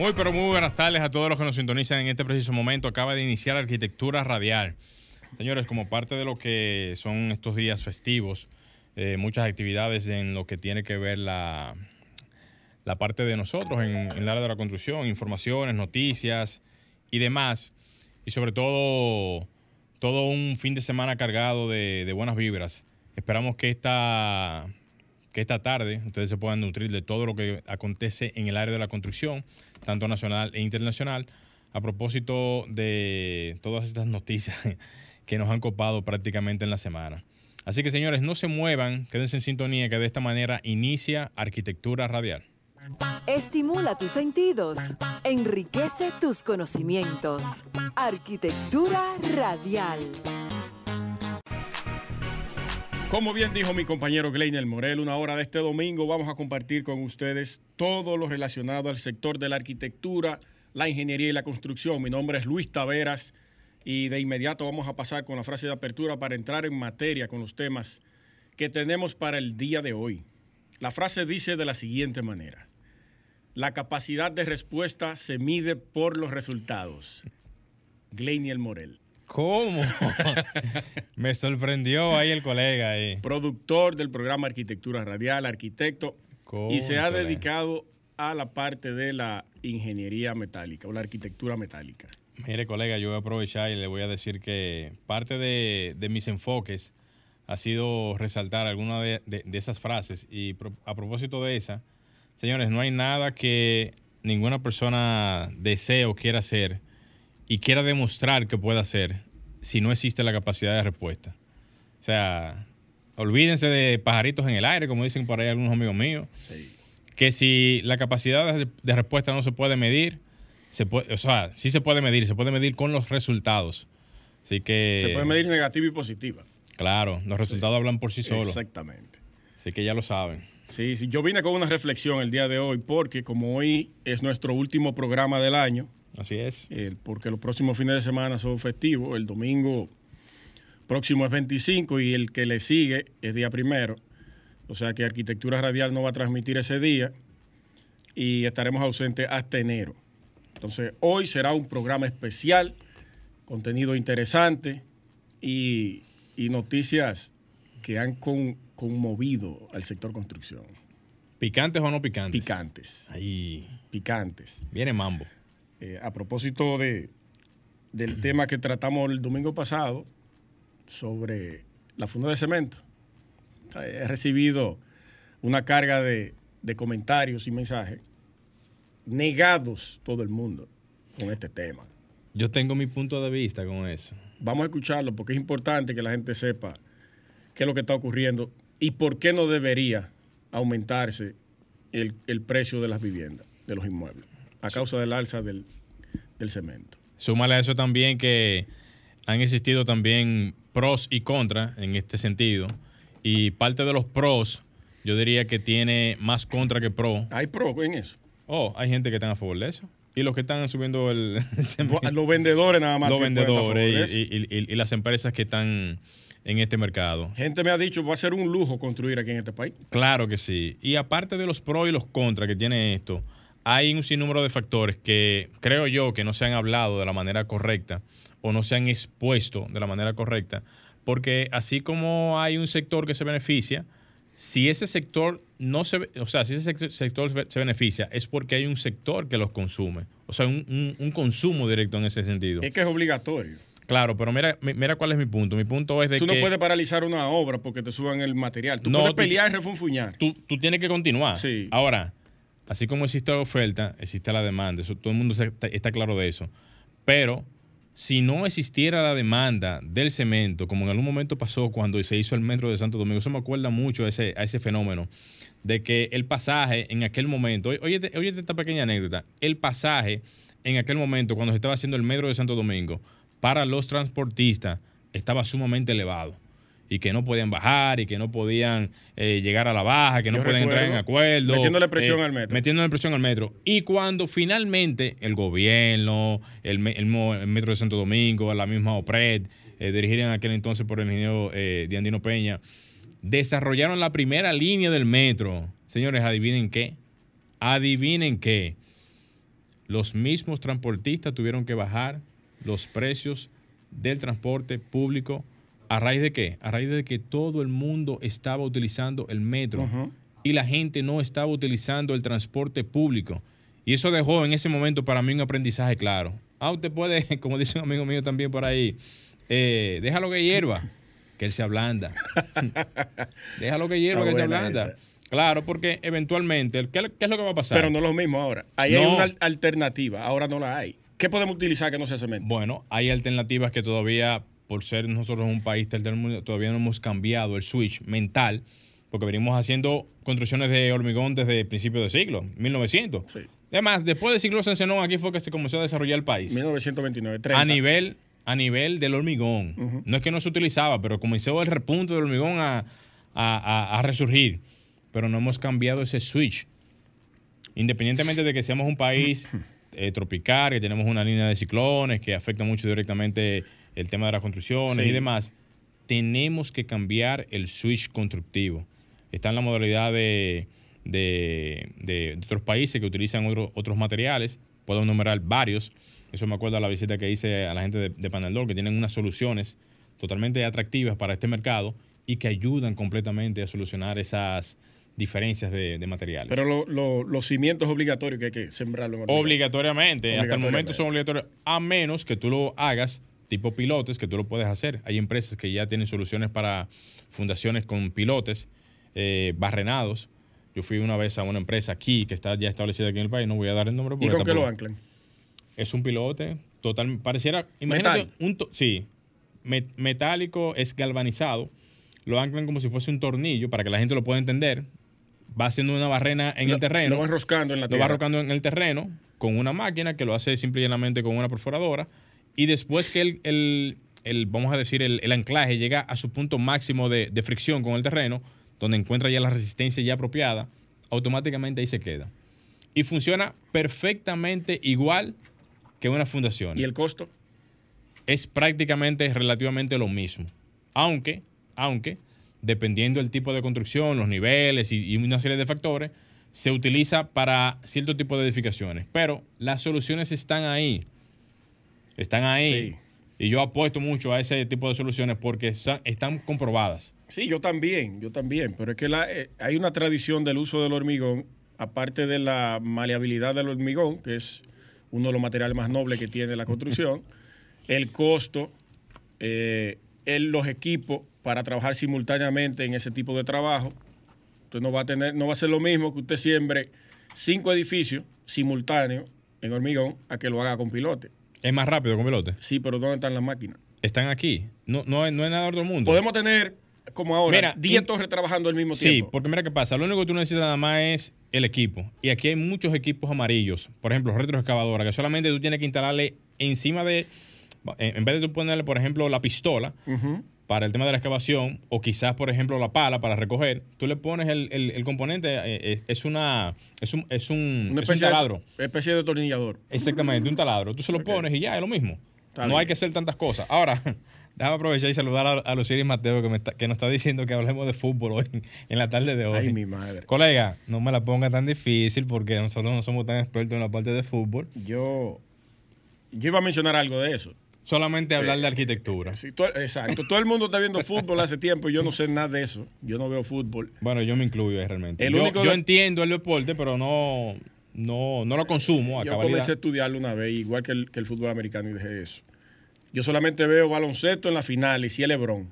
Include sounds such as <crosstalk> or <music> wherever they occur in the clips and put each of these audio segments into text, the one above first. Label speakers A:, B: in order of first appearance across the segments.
A: Muy, pero muy buenas tardes a todos los que nos sintonizan en este preciso momento. Acaba de iniciar Arquitectura Radial. Señores, como parte de lo que son estos días festivos, eh, muchas actividades en lo que tiene que ver la, la parte de nosotros en, el área de la construcción, informaciones, noticias y demás. Y sobre todo, todo un fin de semana cargado de buenas vibras. Esperamos que esta, que esta tarde ustedes se puedan nutrir de todo lo que acontece en el área de la construcción, tanto nacional e internacional, a propósito de todas estas noticias <laughs> que nos han copado prácticamente en la semana. Así que señores, no se muevan, quédense en sintonía que de esta manera inicia Arquitectura Radial.
B: Estimula tus sentidos, enriquece tus conocimientos. Arquitectura radial.
C: Como bien dijo mi compañero Gleiner Morel, una hora de este domingo vamos a compartir con ustedes todo lo relacionado al sector de la arquitectura, la ingeniería y la construcción. Mi nombre es Luis Taveras y de inmediato vamos a pasar con la frase de apertura para entrar en materia con los temas que tenemos para el día de hoy. La frase dice de la siguiente manera. La capacidad de respuesta se mide por los resultados. Gleinier Morel.
A: ¿Cómo? <laughs> Me sorprendió ahí el colega. Ahí.
C: Productor del programa Arquitectura Radial, arquitecto, y se ha dedicado a la parte de la ingeniería metálica o la arquitectura metálica.
A: Mire, colega, yo voy a aprovechar y le voy a decir que parte de, de mis enfoques ha sido resaltar alguna de, de- de esas frases. Y pro- a propósito de esa, señores, no hay nada que ninguna persona desee o quiera hacer y quiera demostrar que pueda hacer si no existe la capacidad de respuesta. O sea, olvídense de pajaritos en el aire, como dicen por ahí algunos amigos míos
C: Sí.
A: que si la capacidad de, respuesta no se puede medir, se puede, o sea, sí se puede medir, se puede medir con los resultados. Así que,
C: Se puede medir negativa y positiva.
A: claro, los resultados hablan por sí solos.
C: Exactamente.
A: Así que ya lo saben.
C: Sí, sí, yo vine con una reflexión el día de hoy porque como hoy es nuestro último programa del año,
A: Así es.
C: eh, porque los próximos fines de semana son festivos, el domingo próximo es 25 y el que le sigue es día primero, o sea que Arquitectura Radial no va a transmitir ese día y estaremos ausentes hasta enero. Entonces hoy será un programa especial, contenido interesante y, y noticias que han con- conmovido al sector construcción.
A: ¿Picantes o no picantes?
C: Picantes,
A: Ahí
C: picantes.
A: viene mambo.
C: Eh, a propósito de, del tema que tratamos el domingo pasado sobre la funda de cemento, he recibido una carga de, de comentarios y mensajes negados todo el mundo con este tema.
A: Yo tengo mi punto de vista con eso.
C: Vamos a escucharlo porque es importante que la gente sepa qué es lo que está ocurriendo y por qué no debería aumentarse el, el precio de las viviendas, de los inmuebles, a causa del alza del, del cemento.
A: Súmale a eso también que han existido también pros y contras en este sentido. Y parte de los pros, yo diría que tiene más contra que pro.
C: ¿Hay pro en eso?
A: Oh, hay gente que está a favor de eso. Y los que están subiendo el... <laughs>
C: Los vendedores nada más.
A: los vendedores
C: eso.
A: y, y- y- y las empresas que están en este mercado.
C: Gente me ha dicho, va a ser un lujo construir aquí en este país.
A: Claro que sí. Y aparte de los pros y los contras que tiene esto, hay un sinnúmero de factores que creo yo que no se han hablado de la manera correcta o no se han expuesto de la manera correcta, porque así como hay un sector que se beneficia, si ese sector no se, o sea, si ese sec- sector se beneficia, es porque hay un sector que los consume, o sea, un, un- un consumo directo en ese sentido.
C: Es que es obligatorio.
A: Claro, pero mira, mi- mira cuál es mi punto. Mi punto es de
C: Tú
A: que
C: no puedes paralizar una obra porque te suban el material. Tú
A: No,
C: puedes
A: tú-
C: pelear y refunfuñar.
A: tú, tú tienes que continuar.
C: Sí.
A: Ahora, así como existe la oferta, existe la demanda. Eso, todo el mundo está, claro de eso. Pero si no existiera la demanda del cemento, como en algún momento pasó cuando se hizo el metro de Santo Domingo, eso me acuerda mucho a ese, a ese fenómeno, de que el pasaje en aquel momento, oye, oye esta pequeña anécdota, el pasaje en aquel momento, cuando se estaba haciendo el metro de Santo Domingo, para los transportistas estaba sumamente elevado y que no podían bajar y que no podían eh, llegar a la baja, que no podían entrar en acuerdo.
C: metiéndole presión
A: eh,
C: al metro.
A: Metiéndole presión al metro. Y cuando finalmente el gobierno, el, metro de Santo Domingo, la misma OPRED, eh, dirigida en aquel entonces por el ingeniero Diandino Peña, desarrollaron la primera línea del metro. Señores, adivinen qué. Adivinen qué. Los mismos transportistas tuvieron que bajar los precios del transporte público. ¿A raíz de qué? A raíz de que todo el mundo estaba utilizando el metro y la gente no estaba utilizando el transporte público. Y eso dejó en ese momento para mí un aprendizaje claro. Ah, usted puede, <laughs> como dice un amigo mío también por ahí, eh, déjalo que hierva, que él se ablanda. <laughs> déjalo que hierva,
C: Está
A: que se ablanda.
C: esa.
A: Claro, porque eventualmente, ¿qué, qué es lo que va a pasar?
C: Pero no es lo mismo ahora. Ahí hay una al- alternativa, ahora no la hay. ¿Qué podemos utilizar que no sea cemento?
A: Bueno, hay alternativas que todavía, por ser nosotros un país tercermundista, todavía no hemos cambiado el switch mental, porque venimos haciendo construcciones de hormigón desde principios de siglo, 1900.
C: Sí.
A: Además, después del siglo Sancenón, aquí fue que se comenzó a desarrollar el país.
C: 1929, 30.
A: A nivel, a nivel del hormigón. No es que no se utilizaba, pero comenzó el repunte del hormigón a, a- a- a resurgir. Pero no hemos cambiado ese switch. Independientemente de que seamos un país eh, tropical, que tenemos una línea de ciclones que afecta mucho directamente el tema de las construcciones
C: Sí.
A: y demás, tenemos que cambiar el switch constructivo. Está en la modalidad de, de- de- de otros países que utilizan otro- otros materiales. Puedo enumerar varios. Eso me acuerdo de la visita que hice a la gente de, de Panaldor, que tienen unas soluciones totalmente atractivas para este mercado y que ayudan completamente a solucionar esas diferencias de, de materiales.
C: Pero lo- lo- los cimientos obligatorios que hay que sembrarlo en hormigón.
A: Obligatoriamente, hasta el momento
C: Obligatoriamente.
A: son obligatorios, a menos que tú lo hagas tipo pilotes, que tú lo puedes hacer. Hay empresas que ya tienen soluciones para fundaciones con pilotes eh, barrenados. Yo fui una vez a una empresa aquí que está ya establecida aquí en el país, no voy a dar el nombre
C: ¿Y
A: porque
C: con qué lo anclan?
A: Es un pilote total, pareciera, imagínate
C: Metal.
A: un sí, me- metálico es galvanizado, lo anclan como si fuese un tornillo para que la gente lo pueda entender. Va haciendo una barrena en
C: Lo-
A: el terreno.
C: Lo van enroscando en la
A: Lo
C: tierra.
A: va rocando en el terreno con una máquina que lo hace simple y llanamente con una perforadora. Y después que el, el- el, vamos a decir, el, el anclaje llega a su punto máximo de, de fricción con el terreno, donde encuentra ya la resistencia ya apropiada, automáticamente ahí se queda. Y funciona perfectamente igual que una fundación.
C: ¿Y el costo?
A: Es prácticamente relativamente lo mismo. Aunque, aunque, dependiendo del tipo de construcción, los niveles y, y una serie de factores, se utiliza para cierto tipo de edificaciones. Pero las soluciones están ahí. Están ahí.
C: Sí.
A: Y yo apuesto mucho a ese tipo de soluciones porque están comprobadas.
C: Sí, yo también, yo también. Pero es que la- eh, hay una tradición del uso del hormigón, aparte de la maleabilidad del hormigón, que es uno de los materiales más nobles que tiene la construcción, <laughs> el costo, eh, el- los equipos para trabajar simultáneamente en ese tipo de trabajo. Entonces no va a tener, no va a ser lo mismo que usted siembre cinco edificios simultáneos en hormigón a que lo haga con pilote.
A: Es más rápido con pilote.
C: Sí, pero ¿dónde están las máquinas?
A: Están aquí. No, no, es- no es nada de otro mundo.
C: Podemos tener, como ahora,
A: Mira,
C: 10
A: in-
C: torres trabajando al mismo
A: Sí,
C: tiempo.
A: porque mira qué pasa. Lo único que tú necesitas nada más es el equipo. Y aquí hay muchos equipos amarillos. Por ejemplo, retroexcavadora, que solamente tú tienes que instalarle encima de. En vez de tú ponerle, por ejemplo, la pistola
C: Ujú.
A: Para el tema de la excavación, o quizás, por ejemplo, la pala para recoger, tú le pones el, el- el componente, eh, es, es una. Es un, es un,
C: Una
A: es un
C: especie
A: taladro.
C: de, especie de tornillador.
A: Exactamente, un taladro. Tú se lo pones y ya, es lo mismo.
C: Está
A: no
C: bien.
A: hay que hacer tantas cosas. Ahora, <laughs> déjame aprovechar y saludar a, a Luciris Mateo que, me está- que nos está diciendo que hablemos de fútbol hoy, <laughs> en la tarde de hoy.
C: Ay, mi madre.
A: Colega, no me la ponga tan difícil porque nosotros no somos tan expertos en la parte de fútbol.
C: Yo, yo iba a mencionar algo de eso.
A: Solamente hablar
C: Eh,
A: de arquitectura.
C: Sí, todo- exacto. Todo el mundo está viendo fútbol hace tiempo y yo no sé nada de eso. Yo no veo fútbol.
A: Bueno, yo me incluyo ahí realmente.
C: El
A: yo
C: único
A: yo
C: de-
A: entiendo el deporte, pero no, no, no lo consumo a
C: Yo
A: cabalidad.
C: comencé a estudiarlo una vez, igual que el, que el fútbol americano, y dejé eso. Yo solamente veo baloncesto en la final y si es Lebron.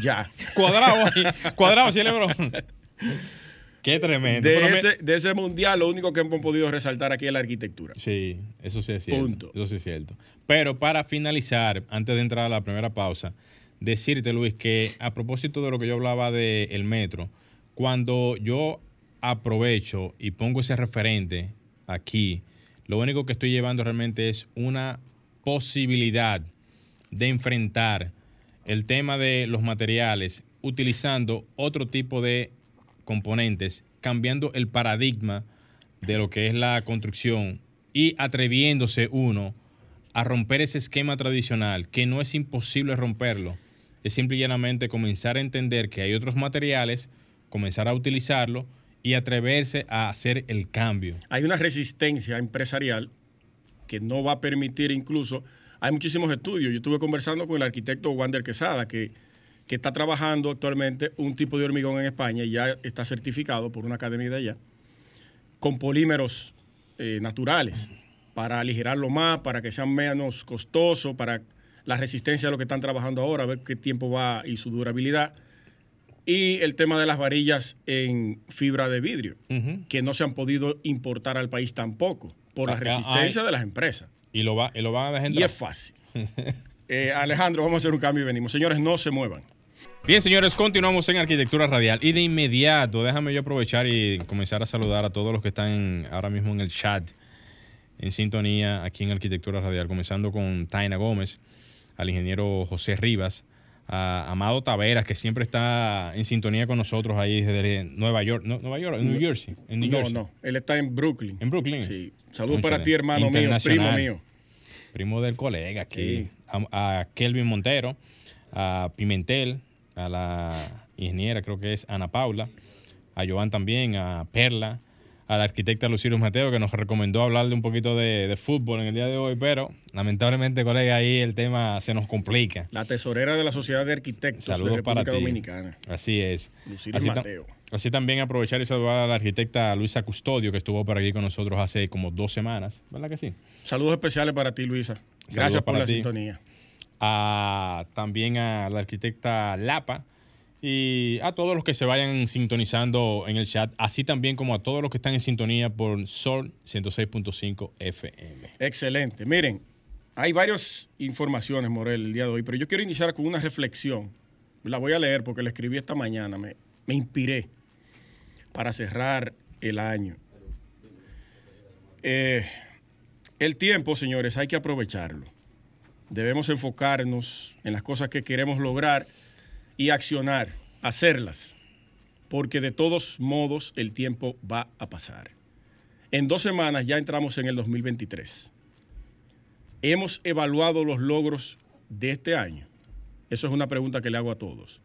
C: ya. <laughs>
A: Cuadrado ahí, cuadrado, sí, Lebron. <laughs> Qué tremendo.
C: De
A: Pero me-
C: ese, de ese mundial, lo único que hemos podido resaltar aquí es la arquitectura.
A: Sí, eso sí es cierto.
C: Punto.
A: Eso sí es cierto. Pero para finalizar, antes de entrar a la primera pausa, decirte, Luis, que a propósito de lo que yo hablaba del metro, cuando yo aprovecho y pongo ese referente aquí, Lo único que estoy llevando realmente es una posibilidad de enfrentar el tema de los materiales utilizando otro tipo de componentes, cambiando el paradigma de lo que es la construcción y atreviéndose uno a romper ese esquema tradicional, que no es imposible romperlo, es simple y llanamente comenzar a entender que hay otros materiales, comenzar a utilizarlo y atreverse a hacer el cambio.
C: Hay una resistencia empresarial que no va a permitir incluso, hay muchísimos estudios, yo estuve conversando con el arquitecto Wander Quesada, que, que está trabajando actualmente un tipo de hormigón en España y ya está certificado por una academia de allá, con polímeros eh, naturales, para aligerarlo más, para que sea menos costoso, para la resistencia de lo que están trabajando ahora, a ver qué tiempo va y su durabilidad. Y el tema de las varillas en fibra de vidrio, que no se han podido importar al país tampoco, por la ah, ah, resistencia de las empresas.
A: Y lo, va, y lo van a dejar
C: Y es fácil. <laughs> Eh, Alejandro, vamos a hacer un cambio y venimos. Señores, no se muevan.
A: Bien, señores, continuamos en Arquitectura Radial. Y de inmediato, déjame yo aprovechar y comenzar a saludar a todos los que están ahora mismo en el chat, en sintonía aquí en Arquitectura Radial, comenzando con Taina Gómez, al ingeniero José Rivas, a Amado Taveras, que siempre está en sintonía con nosotros ahí desde Nueva York, no, Nueva York, en New Jersey. En New
C: no, no, él está en Brooklyn.
A: En Brooklyn.
C: Sí. Saludos para ti, hermano mío, primo mío.
A: Primo del colega aquí. A, Kelvin Montero, a Pimentel, a la ingeniera, creo que es Ana Paula, a Joan también, a Perla, a la arquitecta Luciro Mateo, que nos recomendó hablarle un poquito de, fútbol en el día de hoy, pero lamentablemente, colega, ahí el tema se nos complica.
C: La tesorera de la Sociedad de Arquitectos de República para Dominicana.
A: Así es.
C: Luciro Mateo.
A: Así también aprovechar y saludar a la arquitecta Luisa Custodio, que estuvo por aquí con nosotros hace como dos semanas, ¿verdad que sí?
C: Saludos especiales para ti, Luisa. Gracias por la sintonía.
A: También a la arquitecta Lapa, y a todos los que se vayan sintonizando en el chat, así también como a todos los que están en sintonía por Sol 106.5 FM.
C: Excelente. Miren, hay varias informaciones, Morel, el día de hoy, pero yo quiero iniciar con una reflexión. La voy a leer porque la escribí esta mañana, me, me inspiré para cerrar el año. Eh, el tiempo, señores, hay que aprovecharlo. Debemos enfocarnos en las cosas que queremos lograr y accionar, hacerlas, porque de todos modos el tiempo va a pasar. En dos semanas ya entramos en el 2023. ¿Hemos evaluado los logros de este año? Eso es una pregunta que le hago a todos.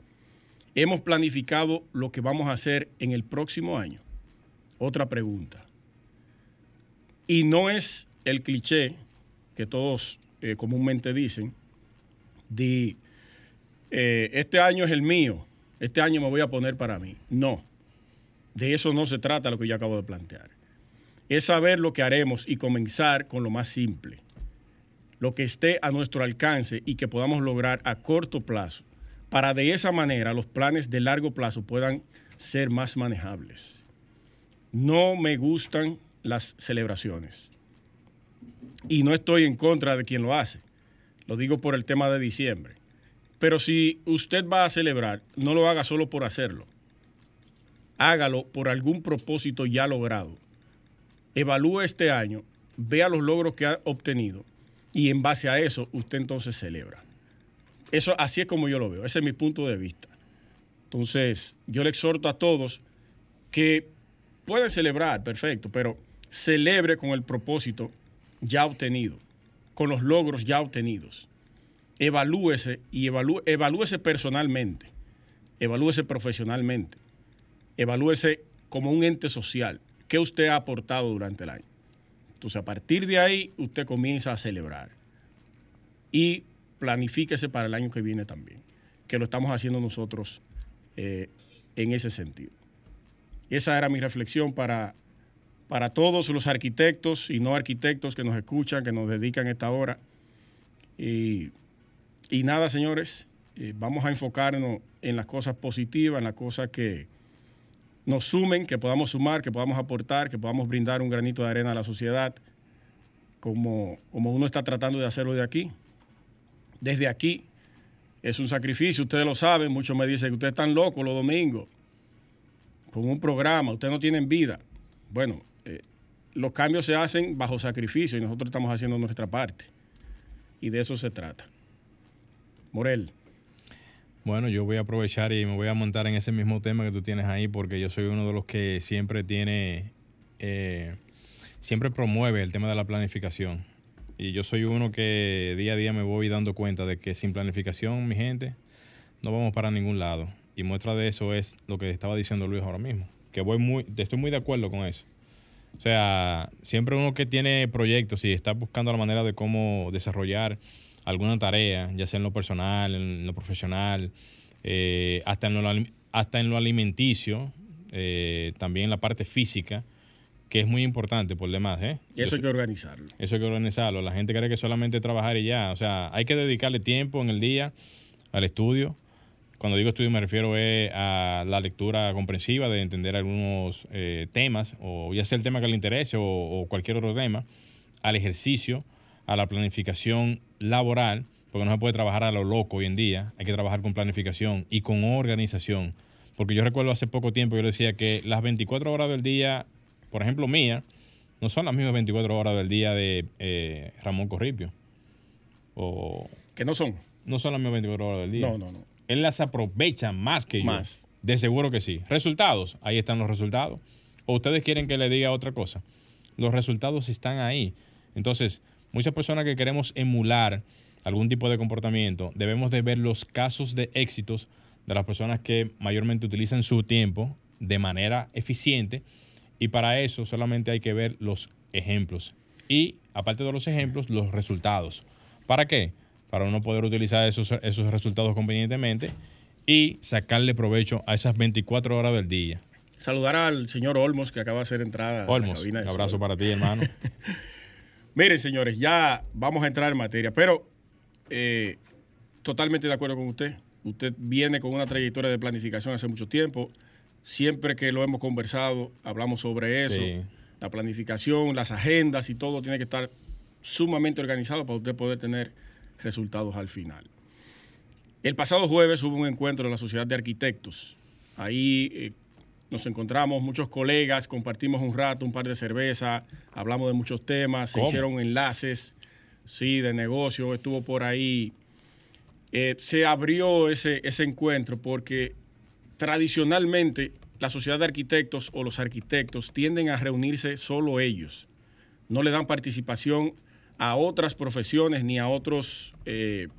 C: ¿Hemos planificado lo que vamos a hacer en el próximo año? Otra pregunta. Y no es el cliché que todos eh, comúnmente dicen de eh, este año es el mío, este año me voy a poner para mí. No, de eso no se trata lo que yo acabo de plantear. Es saber lo que haremos y comenzar con lo más simple, lo que esté a nuestro alcance y que podamos lograr a corto plazo, para de esa manera los planes de largo plazo puedan ser más manejables. No me gustan las celebraciones y no estoy en contra de quien lo hace. Lo digo por el tema de diciembre. Pero si usted va a celebrar, no lo haga solo por hacerlo. Hágalo por algún propósito ya logrado. Evalúe este año, vea los logros que ha obtenido y en base a eso usted entonces celebra. Eso así es como yo lo veo, ese es mi punto de vista. Entonces, yo le exhorto a todos que pueden celebrar, perfecto, pero celebre con el propósito ya obtenido, con los logros ya obtenidos evalúese y evalúese personalmente, evalúese profesionalmente, evalúese como un ente social. ¿Qué usted ha aportado durante el año? Entonces, a partir de ahí, usted comienza a celebrar y planifíquese para el año que viene también, que lo estamos haciendo nosotros eh, en ese sentido. Esa era mi reflexión para, para todos los arquitectos y no arquitectos que nos escuchan, que nos dedican esta hora. Y y nada, señores, eh, vamos a enfocarnos en las cosas positivas, en las cosas que nos sumen, que podamos sumar, que podamos aportar, que podamos brindar un granito de arena a la sociedad, como, como uno está tratando de hacerlo de aquí. Desde aquí es un sacrificio, ustedes lo saben, muchos me dicen que ustedes están locos los domingos con un programa, ustedes no tienen vida. Bueno, los cambios se hacen bajo sacrificio y nosotros estamos haciendo nuestra parte. Y de eso se trata. Morel.
A: Bueno, yo voy a aprovechar y me voy a montar en ese mismo tema que tú tienes ahí porque yo soy uno de los que siempre tiene, eh, siempre promueve el tema de la planificación. Y yo soy uno que día a día me voy dando cuenta de que sin planificación, mi gente, no vamos para ningún lado. Y muestra de eso es lo que estaba diciendo Luis ahora mismo. Que voy muy, estoy muy de acuerdo con eso. O sea, siempre uno que tiene proyectos y está buscando la manera de cómo desarrollar alguna tarea, ya sea en lo personal, en lo profesional, eh, hasta, en lo, hasta en lo alimenticio, eh, también en la parte física, que es muy importante por demás. ¿eh?
C: Y eso hay que organizarlo.
A: Eso hay que organizarlo. La gente cree que solamente trabajar y ya. O sea, hay que dedicarle tiempo en el día al estudio. Cuando digo estudio me refiero a la lectura comprensiva, de entender algunos eh, temas, o ya sea el tema que le interese o, o cualquier otro tema, al ejercicio, a la planificación laboral, porque no se puede trabajar a lo loco hoy en día, hay que trabajar con planificación y con organización. Porque yo recuerdo hace poco tiempo, yo decía que las 24 horas del día por ejemplo, mía, no son las mismas 24 horas del día de eh, Ramón Corripio. O,
C: que no son.
A: No son las mismas 24 horas del día.
C: No, no, no.
A: Él las aprovecha más que
C: más.
A: yo. De seguro que sí. Resultados, ahí están los resultados. ¿O ustedes quieren que le diga otra cosa? Los resultados están ahí. Entonces, muchas personas que queremos emular algún tipo de comportamiento, debemos de ver los casos de éxitos de las personas que mayormente utilizan su tiempo de manera eficiente y para eso solamente hay que ver los ejemplos. Y aparte de los ejemplos, los resultados. ¿Para qué? Para uno poder utilizar esos, esos resultados convenientemente y sacarle provecho a esas 24 horas del día.
C: Saludar al señor Olmos que acaba de hacer entrada.
A: Olmos, un abrazo para ti, hermano. <laughs>
C: Miren, señores, ya vamos a entrar en materia, pero eh, totalmente de acuerdo con usted. Usted viene con una trayectoria de planificación hace mucho tiempo siempre que lo hemos conversado, hablamos sobre eso. La planificación, las agendas y todo tiene que estar sumamente organizado para usted poder tener resultados al final. El pasado jueves hubo un encuentro de la Sociedad de Arquitectos. Ahí eh, nos encontramos muchos colegas, compartimos un rato, un par de cervezas, hablamos de muchos temas, se hicieron enlaces, sí, de negocio, estuvo por ahí. Eh, se abrió ese, ese encuentro porque tradicionalmente la sociedad de arquitectos o los arquitectos tienden a reunirse solo ellos. No le dan participación a otras profesiones ni a otros, eh,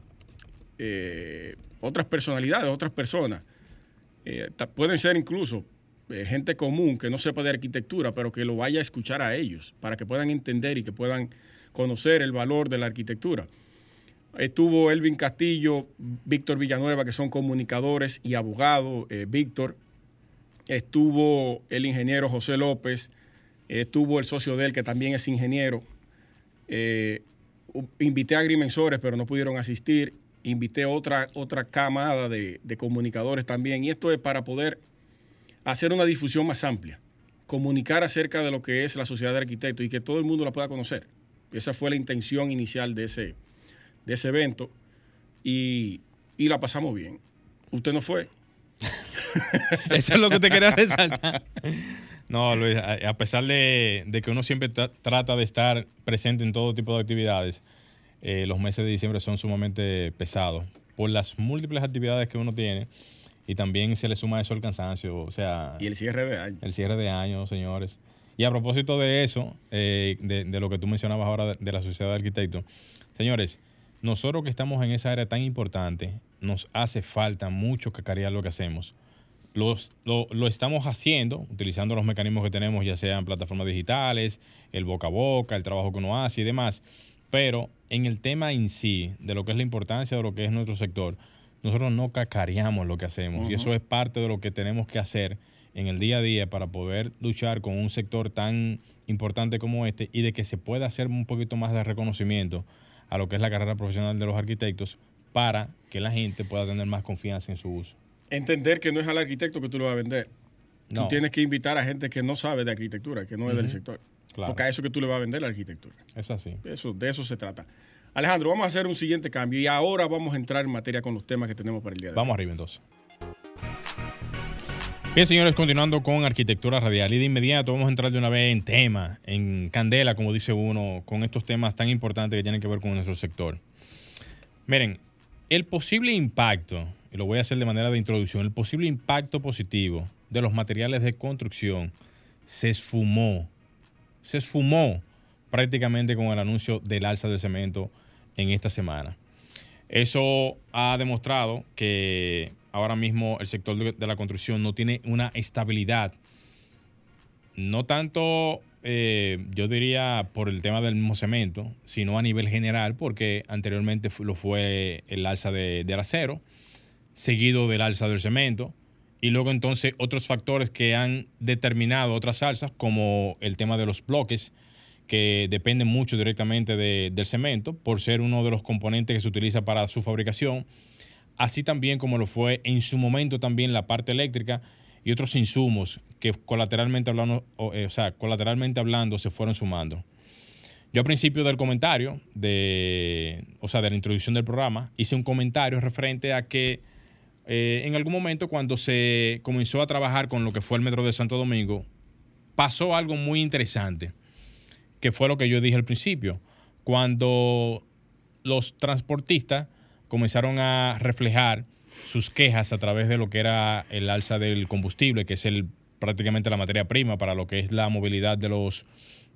C: eh, otras personalidades, otras personas. Eh, pueden ser incluso gente común que no sepa de arquitectura, pero que lo vaya a escuchar a ellos para que puedan entender y que puedan conocer el valor de la arquitectura. Estuvo Elvin Castillo, Víctor Villanueva, que son comunicadores y abogados. Víctor. Estuvo el ingeniero José López. Estuvo el socio de él, que también es ingeniero. Eh, invité a agrimensores, pero no pudieron asistir. Invité otra, otra camada de, de comunicadores también. Y esto es para poder hacer una difusión más amplia. Comunicar acerca de lo que es la sociedad de arquitectos y que todo el mundo la pueda conocer. Esa fue la intención inicial de ese, de ese evento y, la pasamos bien. ¿Usted no fue? <laughs>
A: Eso es lo que te quería resaltar. <laughs> No, Luis, a pesar de, que uno siempre trata de estar presente en todo tipo de actividades, eh, los meses de diciembre son sumamente pesados por las múltiples actividades que uno tiene y también se le suma eso el cansancio, o sea...
C: Y el cierre de año.
A: El cierre de año, señores. Y a propósito de eso, eh, de, de, lo que tú mencionabas ahora de, de la sociedad de arquitectos, señores, nosotros que estamos en esa área tan importante, nos hace falta mucho cacarear lo que hacemos. Los, lo, lo, estamos haciendo utilizando los mecanismos que tenemos, ya sean plataformas digitales, el boca a boca, el trabajo que uno hace y demás. Pero en el tema en sí, de lo que es la importancia de lo que es nuestro sector, nosotros no cacareamos lo que hacemos. Uh -huh. Y eso es parte de lo que tenemos que hacer en el día a día para poder luchar con un sector tan importante como este y de que se pueda hacer un poquito más de reconocimiento a lo que es la carrera profesional de los arquitectos para que la gente pueda tener más confianza en su uso.
C: Entender que no es al arquitecto que tú lo vas a vender. No. Tú tienes que invitar a gente que no sabe de arquitectura, que no es uh -huh. del sector. Claro. Porque a eso que tú le vas a vender la arquitectura.
A: Es así.
C: Eso, de eso se trata. Alejandro, vamos a hacer un siguiente cambio y ahora vamos a entrar en materia con los temas que tenemos para el día de
A: vamos
C: hoy.
A: arriba entonces. Bien, señores, continuando con arquitectura radial y de inmediato vamos a entrar de una vez en tema, en candela, como dice uno, con estos temas tan importantes que tienen que ver con nuestro sector. Miren, el posible impacto, y lo voy a hacer de manera de introducción, el posible impacto positivo de los materiales de construcción se esfumó, se esfumó prácticamente con el anuncio del alza del cemento en esta semana. Eso ha demostrado que ahora mismo el sector de, la construcción no tiene una estabilidad, no tanto, eh, yo diría, por el tema del mismo cemento, sino a nivel general, porque anteriormente lo fue el alza de, del acero, seguido del alza del cemento, y luego entonces otros factores que han determinado otras alzas, como el tema de los bloques, que dependen mucho directamente del cemento, por ser uno de los componentes que se utiliza para su fabricación así también como lo fue en su momento también la parte eléctrica y otros insumos que colateralmente hablando, eh, o, sea, colateralmente hablando se fueron sumando. Yo al principio del comentario, de, o sea, de la introducción del programa, hice un comentario referente a que eh, en algún momento cuando se comenzó a trabajar con lo que fue el Metro de Santo Domingo, pasó algo muy interesante, que fue lo que yo dije al principio. Cuando los transportistas comenzaron a reflejar sus quejas a través de lo que era el alza del combustible, que es el, prácticamente la materia prima para lo que es la movilidad de los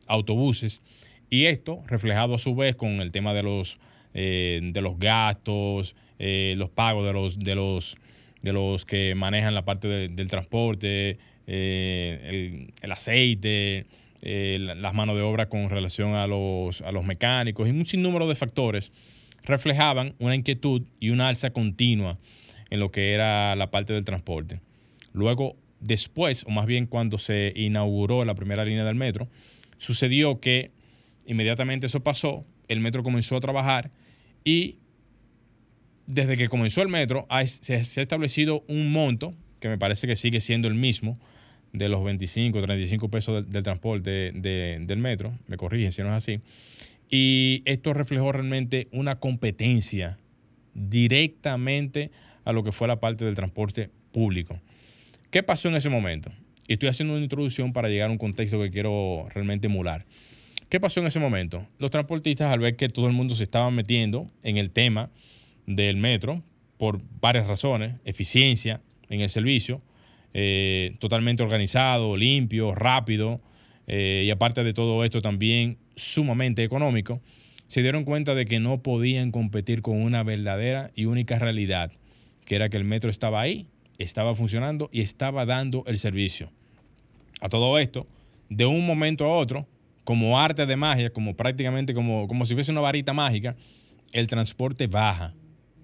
A: autobuses. Y esto reflejado a su vez con el tema de los, eh, de los gastos, eh, los pagos de los, de, los, de los que manejan la parte del transporte, eh, el, aceite, las manos de obra con relación a los, a los mecánicos y un sinnúmero de factores reflejaban una inquietud y una alza continua en lo que era la parte del transporte. Luego, después, o más bien cuando se inauguró la primera línea del metro, sucedió que inmediatamente eso pasó, el metro comenzó a trabajar y desde que comenzó el metro se, ha establecido un monto, que me parece que sigue siendo el mismo, de los 25, 35 pesos del, transporte del metro, me corrigen si no es así, y esto reflejó realmente una competencia directamente a lo que fue la parte del transporte público. ¿Qué pasó en ese momento? Y estoy haciendo una introducción para llegar a un contexto que quiero realmente emular. ¿Qué pasó en ese momento? Los transportistas, al ver que todo el mundo se estaba metiendo en el tema del metro, por varias razones, eficiencia en el servicio, eh, totalmente organizado, limpio, rápido, eh, y aparte de todo esto también sumamente económico, se dieron cuenta de que no podían competir con una verdadera y única realidad, que era que el metro estaba ahí, estaba funcionando y estaba dando el servicio. A todo esto, de un momento a otro, como arte de magia, como prácticamente como, como si fuese una varita mágica, el transporte baja.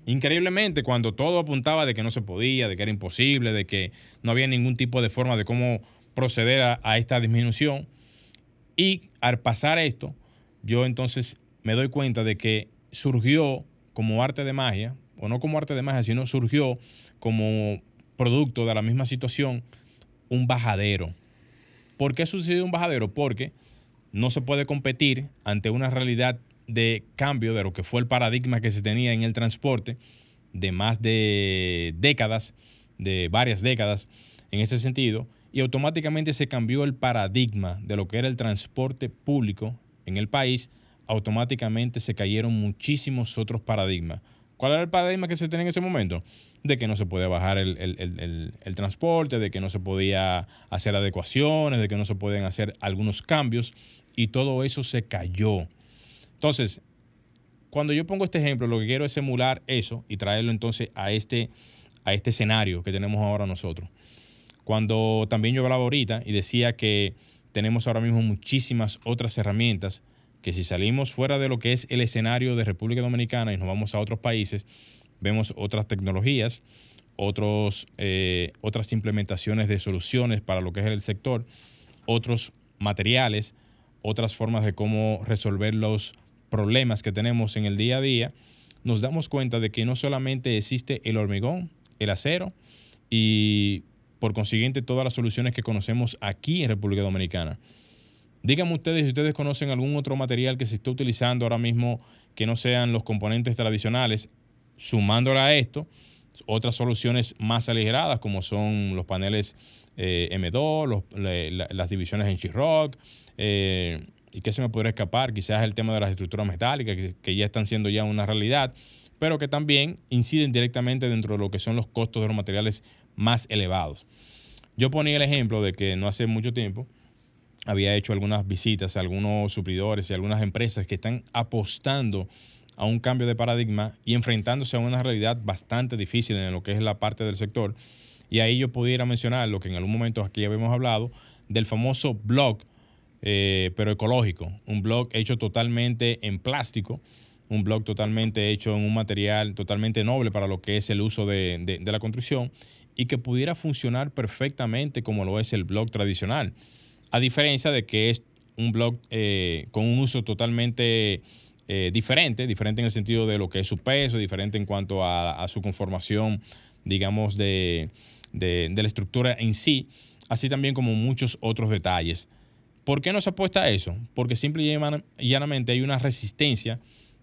A: Increíblemente, cuando todo apuntaba de que no se podía, de que era imposible, de que no había ningún tipo de forma de cómo proceder a, esta disminución. Y al pasar esto, yo entonces me doy cuenta de que surgió como arte de magia, o no como arte de magia, sino surgió como producto de la misma situación un bajadero. ¿Por qué sucedió un bajadero? Porque no se puede competir ante una realidad de cambio de lo que fue el paradigma que se tenía en el transporte de más de décadas, de varias décadas en ese sentido, y automáticamente se cambió el paradigma de lo que era el transporte público en el país, automáticamente se cayeron muchísimos otros paradigmas. ¿Cuál era el paradigma que se tenía en ese momento? De que no se podía bajar el, el, transporte, de que no se podía hacer adecuaciones, de que no se pueden hacer algunos cambios, y todo eso se cayó. Entonces, cuando yo pongo este ejemplo, lo que quiero es emular eso y traerlo entonces a este, a este escenario que tenemos ahora nosotros. Cuando también yo hablaba ahorita y decía que tenemos ahora mismo muchísimas otras herramientas que si salimos fuera de lo que es el escenario de República Dominicana y nos vamos a otros países, vemos otras tecnologías, otros, eh, otras implementaciones de soluciones para lo que es el sector, otros materiales, otras formas de cómo resolver los problemas que tenemos en el día a día, nos damos cuenta de que no solamente existe el hormigón, el acero y por consiguiente todas las soluciones que conocemos aquí en República Dominicana. Díganme ustedes si ustedes conocen algún otro material que se esté utilizando ahora mismo que no sean los componentes tradicionales, sumándole a esto otras soluciones más aligeradas como son los paneles eh, M2, las divisiones en Chirrock, eh, y qué se me podría escapar, quizás el tema de las estructuras metálicas que, ya están siendo ya una realidad, pero que también inciden directamente dentro de lo que son los costos de los materiales más elevados. Yo ponía el ejemplo de que no hace mucho tiempo había hecho algunas visitas a algunos supridores y algunas empresas que están apostando a un cambio de paradigma y enfrentándose a una realidad bastante difícil en lo que es la parte del sector. Y ahí yo pudiera mencionar lo que en algún momento aquí habíamos hablado del famoso blog, eh, pero ecológico, un blog hecho totalmente en plástico, un blog totalmente hecho en un material totalmente noble para lo que es el uso de, la construcción y que pudiera funcionar perfectamente como lo es el blog tradicional, a diferencia de que es un blog eh, con un uso totalmente eh, diferente, diferente en el sentido de lo que es su peso, diferente en cuanto a, su conformación, digamos, de, la estructura en sí, así también como muchos otros detalles. ¿Por qué no se apuesta a eso? Porque simple y llanamente hay una resistencia,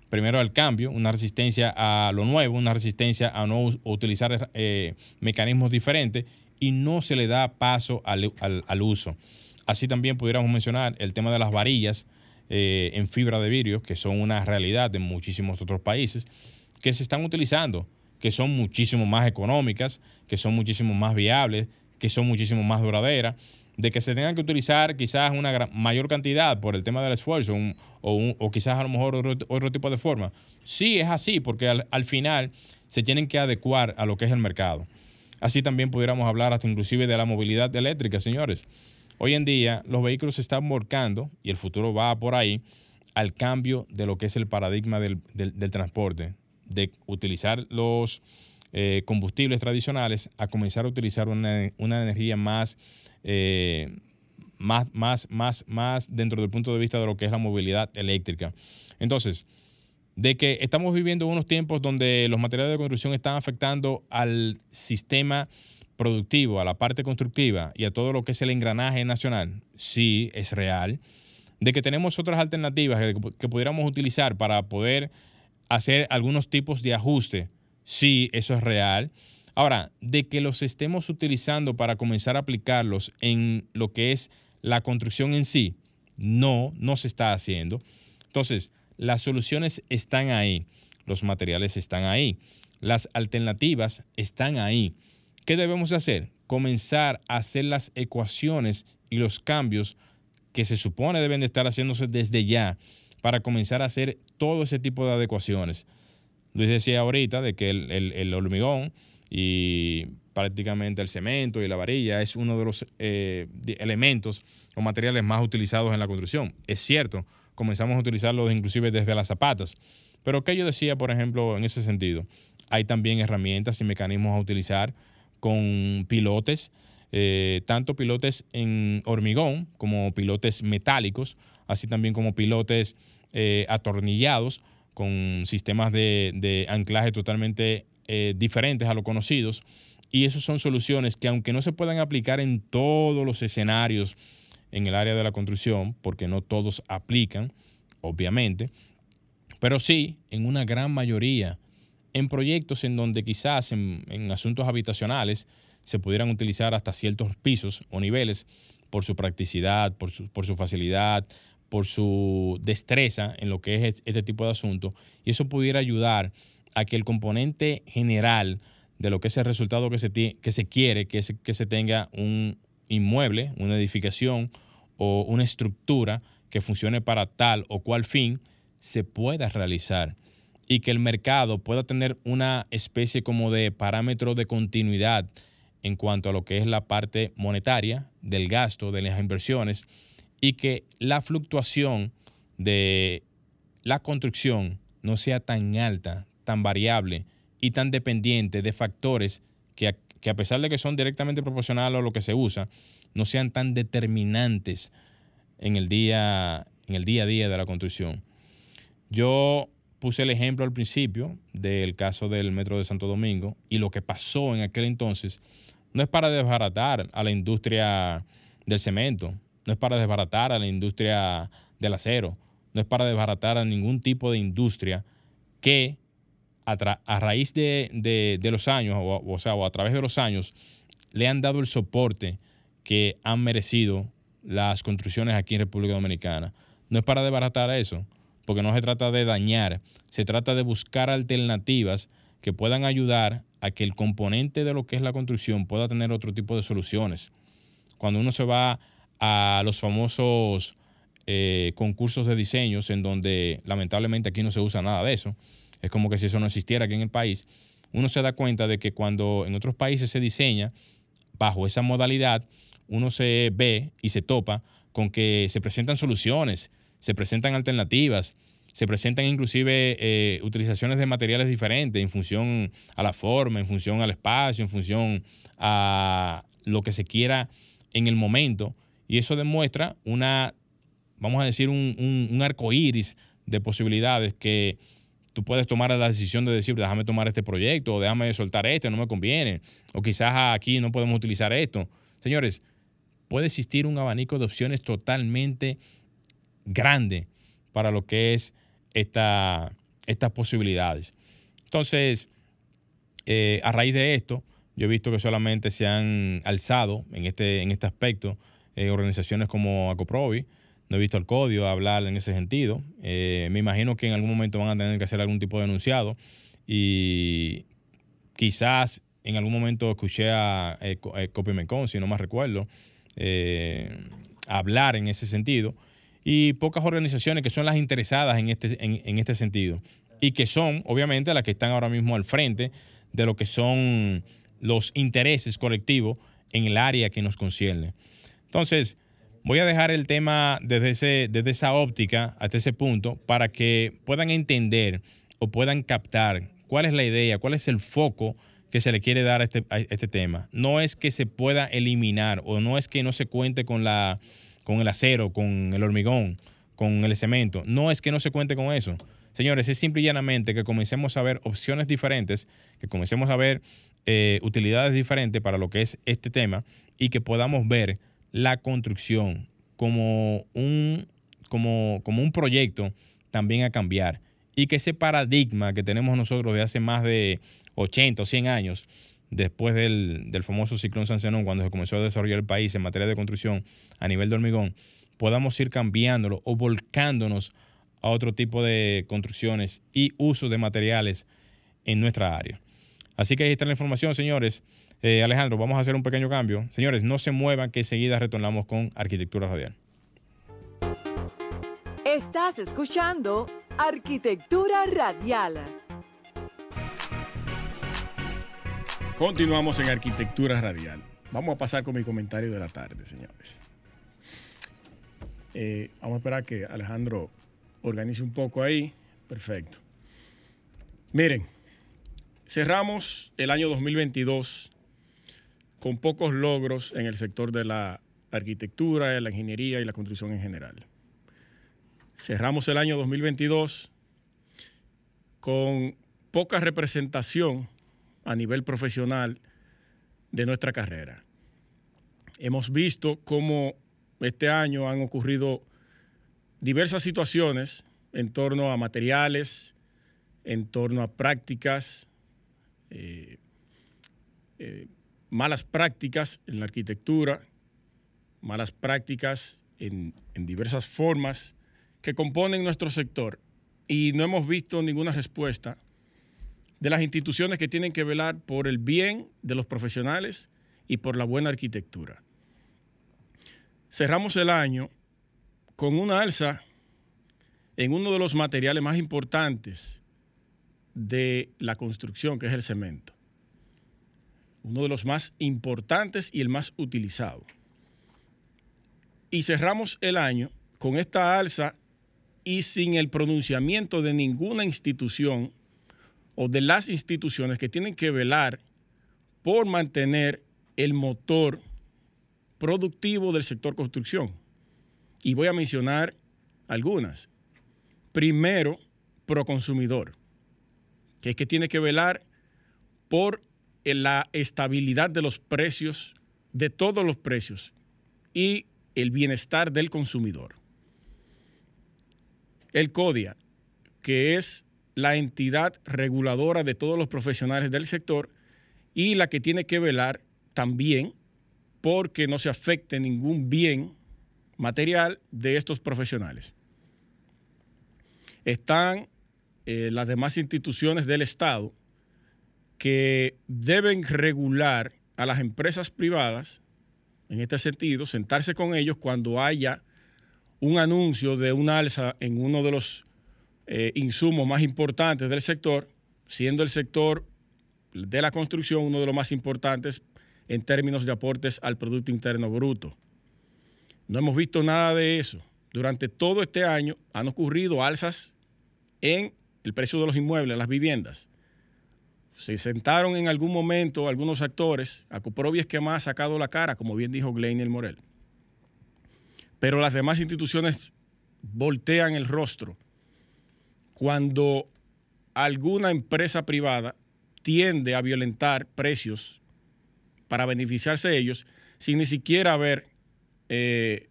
A: primero al cambio, una resistencia a lo nuevo, una resistencia a no utilizar eh, mecanismos diferentes y no se le da paso al, al uso. Así también pudiéramos mencionar el tema de las varillas, eh, en fibra de vidrio, que son una realidad en muchísimos otros países, que se están utilizando, que son muchísimo más económicas, que son muchísimo más viables, que son muchísimo más duraderas, de que se tengan que utilizar quizás una mayor cantidad por el tema del esfuerzo o, quizás a lo mejor otro, tipo de forma. Sí, es así, porque al, al final se tienen que adecuar a lo que es el mercado. Así también pudiéramos hablar hasta inclusive de la movilidad eléctrica, señores. Hoy en día los vehículos se están volcando, y el futuro va por ahí, al cambio de lo que es el paradigma del, transporte, de utilizar los eh, combustibles tradicionales a comenzar a utilizar una, energía más, eh, más, más, más, más dentro del punto de vista de lo que es la movilidad eléctrica. Entonces, de que estamos viviendo unos tiempos donde los materiales de construcción están afectando al sistema productivo, a la parte constructiva y a todo lo que es el engranaje nacional, sí es real. De que tenemos otras alternativas que, pudiéramos utilizar para poder hacer algunos tipos de ajuste, sí, eso es real. Ahora, de que los estemos utilizando para comenzar a aplicarlos en lo que es la construcción en sí, no, no se está haciendo. Entonces, las soluciones están ahí, los materiales están ahí, las alternativas están ahí. ¿Qué debemos hacer? Comenzar a hacer las ecuaciones y los cambios que se supone deben de estar haciéndose desde ya para comenzar a hacer todo ese tipo de adecuaciones. Luis decía ahorita de que el, hormigón y prácticamente el cemento y la varilla es uno de los eh, elementos o materiales más utilizados en la construcción. Es cierto, comenzamos a utilizarlos inclusive desde las zapatas. Pero ¿qué yo decía, por ejemplo, en ese sentido? Hay también herramientas y mecanismos a utilizar con pilotes, eh, tanto pilotes en hormigón como pilotes metálicos, así también como pilotes eh, atornillados con sistemas de, anclaje totalmente eh, diferentes a los conocidos. Y esas son soluciones que aunque no se puedan aplicar en todos los escenarios en el área de la construcción, porque no todos aplican, obviamente, pero sí en una gran mayoría en proyectos en donde quizás en, asuntos habitacionales se pudieran utilizar hasta ciertos pisos o niveles por su practicidad, por su, por su facilidad, por su destreza en lo que es este tipo de asuntos. Y eso pudiera ayudar a que el componente general de lo que es el resultado que se, que se quiere, que que se tenga un inmueble, una edificación o una estructura que funcione para tal o cual fin, se pueda realizar y que el mercado pueda tener una especie como de parámetro de continuidad en cuanto a lo que es la parte monetaria del gasto, de las inversiones, y que la fluctuación de la construcción no sea tan alta, tan variable y tan dependiente de factores que a, pesar de que son directamente proporcionales a lo que se usa, no sean tan determinantes en el día, en el día a día de la construcción. Yo puse el ejemplo al principio del caso del Metro de Santo Domingo y lo que pasó en aquel entonces no es para desbaratar a la industria del cemento, no es para desbaratar a la industria del acero, no es para desbaratar a ningún tipo de industria que a, raíz de, los años, o, sea, o a través de los años, le han dado el soporte que han merecido las construcciones aquí en República Dominicana. No es para desbaratar eso, porque no se trata de dañar, se trata de buscar alternativas que puedan ayudar a que el componente de lo que es la construcción pueda tener otro tipo de soluciones. Cuando uno se va a los famosos eh, concursos de diseños, en donde lamentablemente aquí no se usa nada de eso, es como que si eso no existiera aquí en el país, uno se da cuenta de que cuando en otros países se diseña bajo esa modalidad, uno se ve y se topa con que se presentan soluciones, se presentan alternativas, se presentan inclusive eh, utilizaciones de materiales diferentes en función a la forma, en función al espacio, en función a lo que se quiera en el momento. Y eso demuestra una, vamos a decir, un, un arco iris de posibilidades que tú puedes tomar la decisión de decir, déjame tomar este proyecto, o déjame soltar este, no me conviene, o quizás aquí no podemos utilizar esto. Señores, puede existir un abanico de opciones totalmente grande para lo que es esta, estas posibilidades. Entonces, eh, a raíz de esto, yo he visto que solamente se han alzado en este, en este aspecto eh, organizaciones como Acoprovi, no he visto al código hablar en ese sentido. Eh, me imagino que en algún momento van a tener que hacer algún tipo de enunciado y quizás en algún momento escuché a eh, eh si no más recuerdo, eh, hablar en ese sentido y pocas organizaciones que son las interesadas en este, en este sentido y que son obviamente las que están ahora mismo al frente de lo que son los intereses colectivos en el área que nos concierne. Entonces, Voy a dejar el tema desde, ese, desde esa óptica hasta ese punto para que puedan entender o puedan captar cuál es la idea, cuál es el foco que se le quiere dar a este, este tema. No es que se pueda eliminar o no es que no se cuente con, la, con el acero, con el hormigón, con el cemento. No es que no se cuente con eso. Señores, es simple y llanamente que comencemos a ver opciones diferentes, que comencemos a ver eh, utilidades diferentes para lo que es este tema y que podamos ver la construcción como un, como, como un proyecto también a cambiar y que ese paradigma que tenemos nosotros de hace más de 80 o 100 años, después del, famoso ciclón Sancenón, cuando se comenzó a desarrollar el país en materia de construcción a nivel de hormigón, podamos ir cambiándolo o volcándonos a otro tipo de construcciones y uso de materiales en nuestra área. Así que ahí está la información, señores. Eh, Alejandro, vamos a hacer un pequeño cambio. Señores, no se muevan que enseguida retornamos con Arquitectura Radial.
B: Estás escuchando Arquitectura Radial.
C: Continuamos en Arquitectura Radial. Vamos a pasar con mi comentario de la tarde, señores. Eh, vamos a esperar que Alejandro organice un poco ahí. Perfecto. Miren, cerramos el año 2022 con pocos logros en el sector de la arquitectura, la ingeniería y la construcción en general. Cerramos el año 2022 con poca representación a nivel profesional de nuestra carrera. Hemos visto cómo este año han ocurrido diversas situaciones en torno a materiales, en torno a prácticas, eh, eh, malas prácticas en la arquitectura, malas prácticas en, diversas formas que componen nuestro sector y no hemos visto ninguna respuesta de las instituciones que tienen que velar por el bien de los profesionales y por la buena arquitectura. Cerramos el año con una alza en uno de los materiales más importantes de la construcción, que es el cemento uno de los más importantes y el más utilizado. Y cerramos el año con esta alza y sin el pronunciamiento de ninguna institución o de las instituciones que tienen que velar por mantener el motor productivo del sector construcción. Y voy a mencionar algunas. Primero, Proconsumidor, que es que tiene que velar por en la estabilidad de los precios, de todos los precios y el bienestar del consumidor. El CODIA, que es la entidad reguladora de todos los profesionales del sector y la que tiene que velar también porque no se afecte ningún bien material de estos profesionales. Están eh, las demás instituciones del Estado que deben regular a las empresas privadas, en este sentido, sentarse con ellos cuando haya un anuncio de un alza en uno de los eh, insumos más importantes del sector, siendo el sector de la construcción uno de los más importantes en términos de aportes al Producto Interno Bruto. No hemos visto nada de eso. Durante todo este año han ocurrido alzas en el precio de los inmuebles, las viviendas. Se sentaron en algún momento algunos actores, a Coprobi es que más ha sacado la cara, como bien dijo Gleinier Morel. Pero las demás instituciones voltean el rostro cuando alguna empresa privada tiende a violentar precios para beneficiarse de ellos sin ni siquiera haber eh,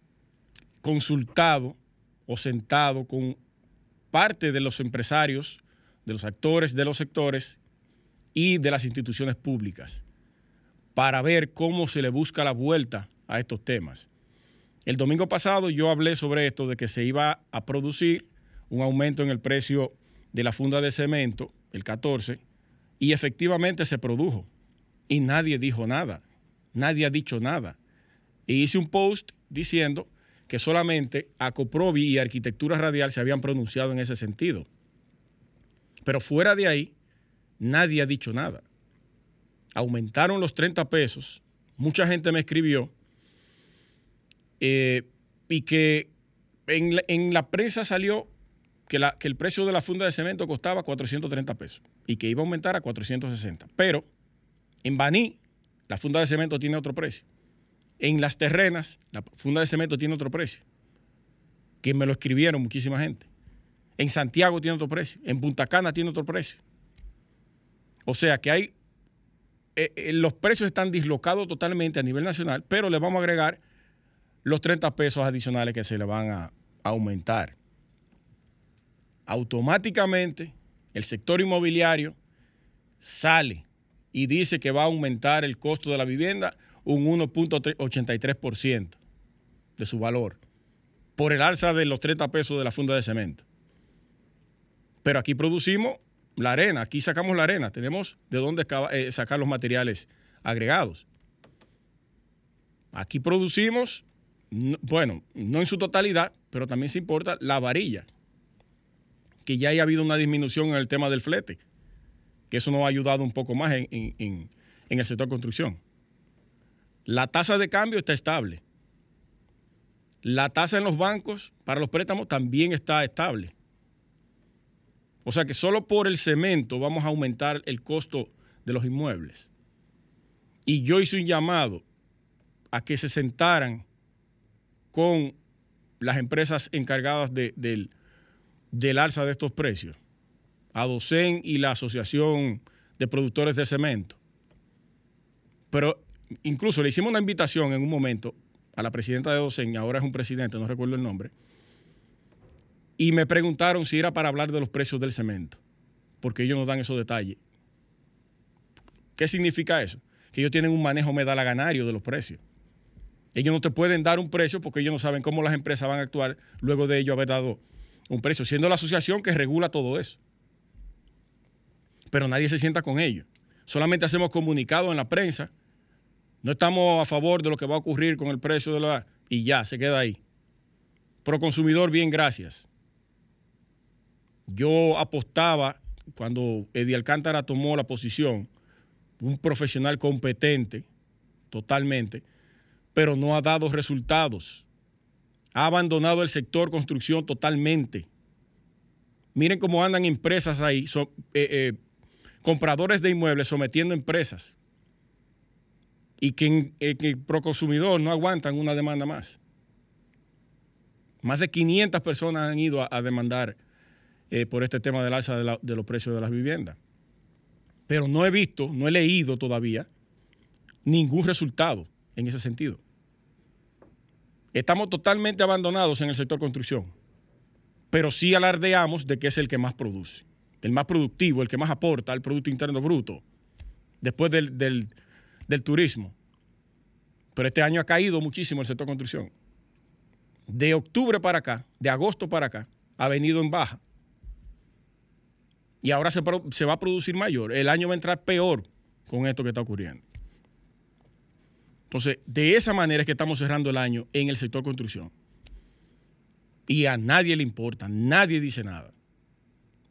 C: consultado o sentado con parte de los empresarios, de los actores de los sectores y de las instituciones públicas para ver cómo se le busca la vuelta a estos temas. El domingo pasado yo hablé sobre esto, de que se iba a producir un aumento en el precio de la funda de cemento, el 14, y efectivamente se produjo. Y nadie dijo nada, nadie ha dicho nada. Y hice un post diciendo que solamente Acoprovi y Arquitectura Radial se habían pronunciado en ese sentido. Pero fuera de ahí, nadie ha dicho nada. Aumentaron los 30 pesos. Mucha gente me escribió eh, y que en la, prensa salió que, que, el precio de la funda de cemento costaba 430 pesos y que iba a aumentar a 460. Pero en Baní, la funda de cemento tiene otro precio. En las terrenas, la funda de cemento tiene otro precio. Que me lo escribieron muchísima gente. En Santiago tiene otro precio. En Punta Cana tiene otro precio. O sea que hay. Eh, eh, los precios están dislocados totalmente a nivel nacional, pero le vamos a agregar los 30 pesos adicionales que se le van a aumentar. Automáticamente, el sector inmobiliario sale y dice que va a aumentar el costo de la vivienda un 1.83% de su valor por el alza de los 30 pesos de la funda de cemento. Pero aquí producimos la arena, aquí sacamos la arena, tenemos de dónde eh, sacar los materiales agregados. Aquí producimos, bueno, no en su totalidad, pero también se importa la varilla, que ya haya habido una disminución en el tema del flete, que eso nos ha ayudado un poco más en, en el sector construcción. La tasa de cambio está estable. La tasa en los bancos para los préstamos también está estable. O sea que solo por el cemento vamos a aumentar el costo de los inmuebles. Y yo hice un llamado a que se sentaran con las empresas encargadas del, alza de estos precios, a Docen y la Asociación de Productores de Cemento. Pero incluso le hicimos una invitación en un momento a la presidenta de Docen, ahora es un presidente, no recuerdo el nombre, y me preguntaron si era para hablar de los precios del cemento, porque ellos nos dan esos detalles. ¿Qué significa eso? Que ellos tienen un manejo medalaganario de los precios. Ellos no te pueden dar un precio porque ellos no saben cómo las empresas van a actuar luego de ellos haber dado un precio, siendo la asociación que regula todo eso. Pero nadie se sienta con ellos. Solamente hacemos comunicado en la prensa no estamos a favor de lo que va a ocurrir con el precio de la... Y ya, se queda ahí. Pro consumidor, bien, gracias. Yo apostaba cuando Eddie Alcántara tomó la posición, un profesional competente, totalmente, pero no ha dado resultados. Ha abandonado el sector construcción totalmente. Miren cómo andan empresas ahí, eh, eh, compradores de inmuebles sometiendo empresas y que en, el Proconsumidor no aguantan una demanda más. Más de 500 personas han ido a, demandar eh, por este tema del alza de, los precios de las viviendas. Pero no he visto, no he leído todavía ningún resultado en ese sentido. Estamos totalmente abandonados en el sector construcción, pero sí alardeamos de que es el que más produce. el más productivo, el que más aporta al Producto Interno Bruto, después del, del turismo. Pero este año ha caído muchísimo el sector construcción. De octubre para acá, de agosto para acá, ha venido en baja. Y ahora se, va a producir mayor. El año va a entrar peor con esto que está ocurriendo. Entonces, de esa manera es que estamos cerrando el año en el sector construcción. Y a nadie le importa, nadie dice nada.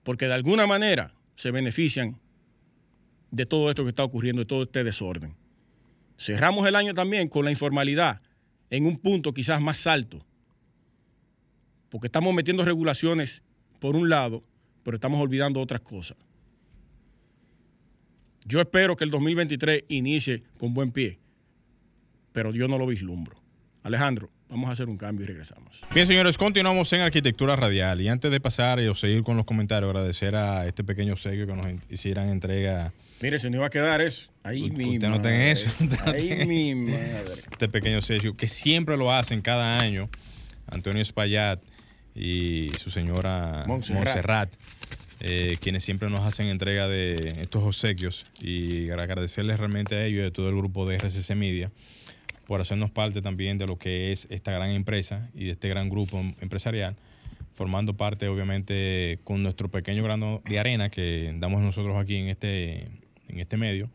C: Porque de alguna manera se benefician de todo esto que está ocurriendo, de todo este desorden. Cerramos el año también con la informalidad en un punto quizás más alto. Porque estamos metiendo regulaciones por un lado, pero estamos olvidando otras cosas. Yo espero que el 2023 inicie con buen pie, pero yo no lo vislumbro. Alejandro, vamos a hacer un cambio y regresamos.
A: Bien, señores, continuamos en Arquitectura Radial. Y antes de pasar y seguir con los comentarios, agradecer a este pequeño obsequio que nos hicieran entrega
C: Mire, se nos iba a quedar eso. Ahí
A: Usted
C: mi
A: no está en
C: madre.
A: eso, usted no está
C: Ahí
A: en-
C: mi <laughs> madre.
A: este pequeño sello, que siempre lo hacen cada año. Antonio Espaillat y su señora
C: Montserrat.
A: Montserrat, eh, quienes siempre nos hacen entrega de estos obsequios. Y agradecerles realmente a ellos y a todo el grupo de RCC Media por hacernos parte también de lo que es esta gran empresa y de este gran grupo empresarial, formando parte obviamente con nuestro pequeño grano de arena que damos nosotros aquí en este, en este medio,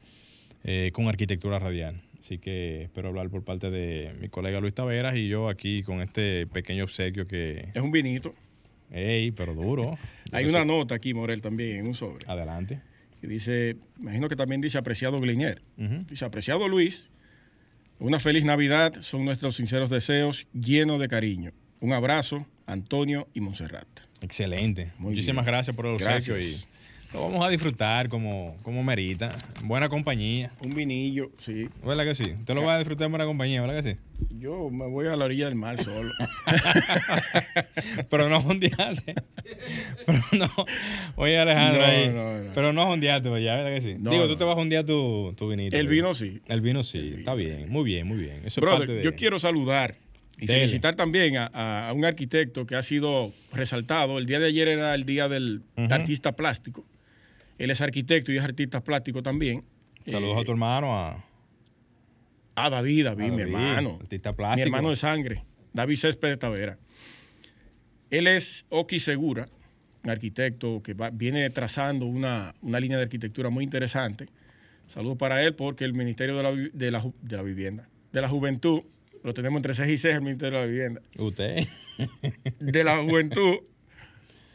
A: eh, con arquitectura radial. Así que espero hablar por parte de mi colega Luis Taveras y yo aquí con este pequeño obsequio que,
C: Es un vinito.
A: ey, pero duro. <laughs>
C: Hay una nota aquí, Morel, también en un sobre.
A: Adelante.
C: Y dice, imagino que también dice apreciado Glinier. Dice, apreciado Luis, una feliz Navidad, son nuestros sinceros deseos llenos de cariño. Un abrazo, Antonio y Montserrat.
A: Excelente.
C: Muy
A: Muchísimas
C: bien.
A: gracias por el obsequio y lo vamos a disfrutar como, como merita. Buena compañía.
C: Un vinillo, sí.
A: ¿Verdad que sí? Usted lo va a disfrutar en buena compañía, ¿verdad que sí?
C: Yo me voy a la orilla del mar solo. <laughs>
A: Pero no jondearse. <laughs> Pero no. Oye, Alejandro,
C: No,
A: ahí.
C: no, no.
A: Pero no jondearte, pues ya, ¿verdad que sí? Digo, tú te vas a jondear tu, tu vinito.
C: El vino sí.
A: El vino sí, está bien, muy bien, muy bien. Eso es parte de...
C: yo quiero saludar y
A: Dele.
C: felicitar también a, un arquitecto que ha sido resaltado. El día de ayer era el día del artista plástico. Él es arquitecto y es artista plástico también.
A: Saludos
C: Eh,
A: a tu hermano, a,
C: A David, David,
A: a
C: mi
A: David,
C: hermano.
A: artista
C: Mi
A: plástico.
C: hermano de sangre, David Céspedes Tavera. Él es Oki Segura, un arquitecto que va- viene trazando una, una línea de arquitectura muy interesante. Saludos para él porque el Ministerio de la, de la Vivienda, de la Juventud, lo tenemos entre 6 y 6 el Ministerio de la Vivienda,
A: Usted.
C: de la <laughs> Juventud,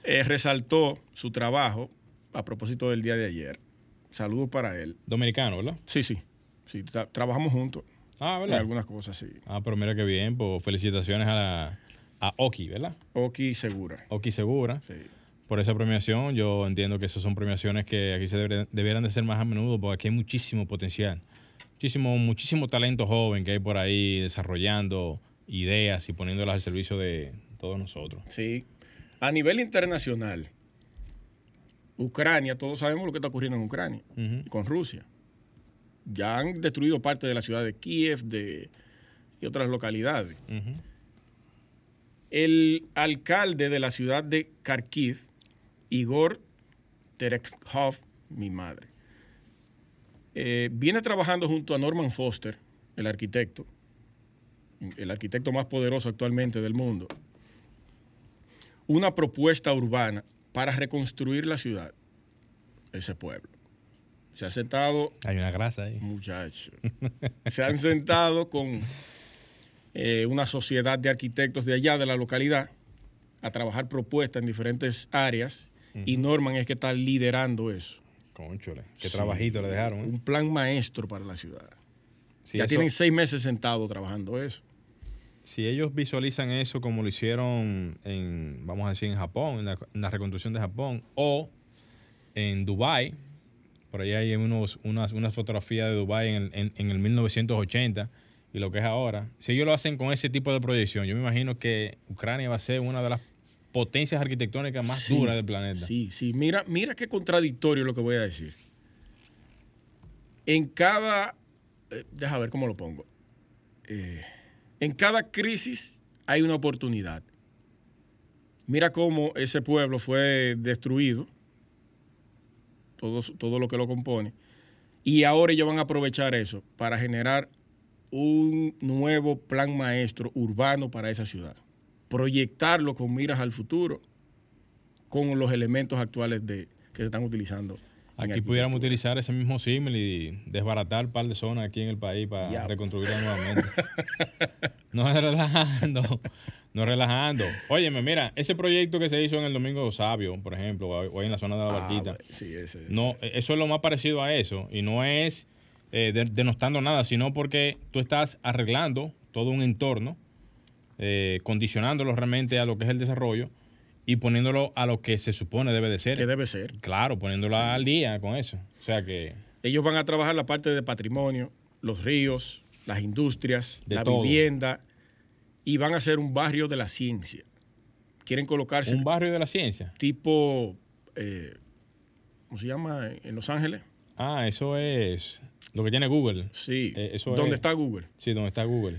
C: eh, resaltó su trabajo a propósito del día de ayer. Saludos para él.
A: Dominicano, ¿verdad?
C: Sí, sí, sí, tra- trabajamos juntos
A: Ah,
C: en
A: ¿verdad?
C: algunas cosas, sí.
A: Ah, pero mira qué bien, pues felicitaciones a, la, a Oki, ¿verdad?
C: Oki Segura,
A: Oki Segura.
C: sí.
A: por esa premiación. Yo entiendo que esas son premiaciones que aquí se deberían, de ser más a menudo porque aquí hay muchísimo potencial. Muchísimo, muchísimo talento joven que hay por ahí desarrollando ideas y poniéndolas al servicio de todos nosotros.
C: Sí. A nivel internacional, Ucrania, todos sabemos lo que está ocurriendo en Ucrania, con Rusia. Ya han destruido parte de la ciudad de Kiev de, y otras localidades. El alcalde de la ciudad de Kharkiv, Igor Terekhov, mi madre, eh, viene trabajando junto a Norman Foster, el arquitecto, el arquitecto más poderoso actualmente del mundo, una propuesta urbana para reconstruir la ciudad, ese pueblo. Se ha sentado
A: Hay una grasa ahí.
C: Muchachos. <laughs> Se han sentado con eh, una sociedad de arquitectos de allá, de la localidad, a trabajar propuestas en diferentes áreas y Norman es que está liderando eso.
A: Conchole. Qué
C: Sí.
A: trabajito le dejaron. ¿eh?
C: Un plan maestro para la ciudad. Ya
A: eso-
C: tienen seis meses sentados trabajando eso.
A: Si ellos visualizan eso como lo hicieron en, vamos a decir, en Japón, en la, en la reconstrucción de Japón, o en Dubai, por ahí hay unos, unas, unas fotografías de Dubai en el, en- en el 1980 y lo que es ahora. Si ellos lo hacen con ese tipo de proyección, yo me imagino que Ucrania va a ser una de las potencias arquitectónicas más
C: Sí,
A: duras del planeta.
C: Sí, sí. Mira, mira qué contradictorio lo que voy a decir. En cada. eh, deja ver cómo lo pongo. Eh, en cada crisis hay una oportunidad. Mira cómo ese pueblo fue destruido todo, todo lo que lo compone. Y ahora ellos van a aprovechar eso para generar un nuevo plan maestro urbano para esa ciudad. Proyectarlo con miras al futuro, con los elementos actuales de, que se están utilizando.
A: Aquí pudiéramos utilizar ese mismo símil y desbaratar un par de zonas aquí en el país para reconstruirla nuevamente. <laughs> no es relajando, no es relajando. Óyeme, mira, ese proyecto que se hizo en el Domingo Sabio, por ejemplo, o en la zona de la ah, Barquita.
C: Sí, ese,
A: No, eso es lo más parecido a eso. Y no es eh, denostando nada, sino porque tú estás arreglando todo un entorno, eh, condicionándolo realmente a lo que es el desarrollo y poniéndolo a lo que se supone debe de ser.
C: Que debe ser.
A: Claro, poniéndolo al día con eso. O sea que...
C: Ellos van a trabajar la parte de patrimonio, los ríos, las industrias, la vivienda y van a ser un barrio de la ciencia. Quieren colocarse...
A: Un barrio de la ciencia.
C: Tipo, eh, ¿cómo se llama? En Los Ángeles.
A: Ah, eso es lo que tiene Google.
C: Sí. Eh, ¿Dónde está Google?
A: Sí, donde está Google.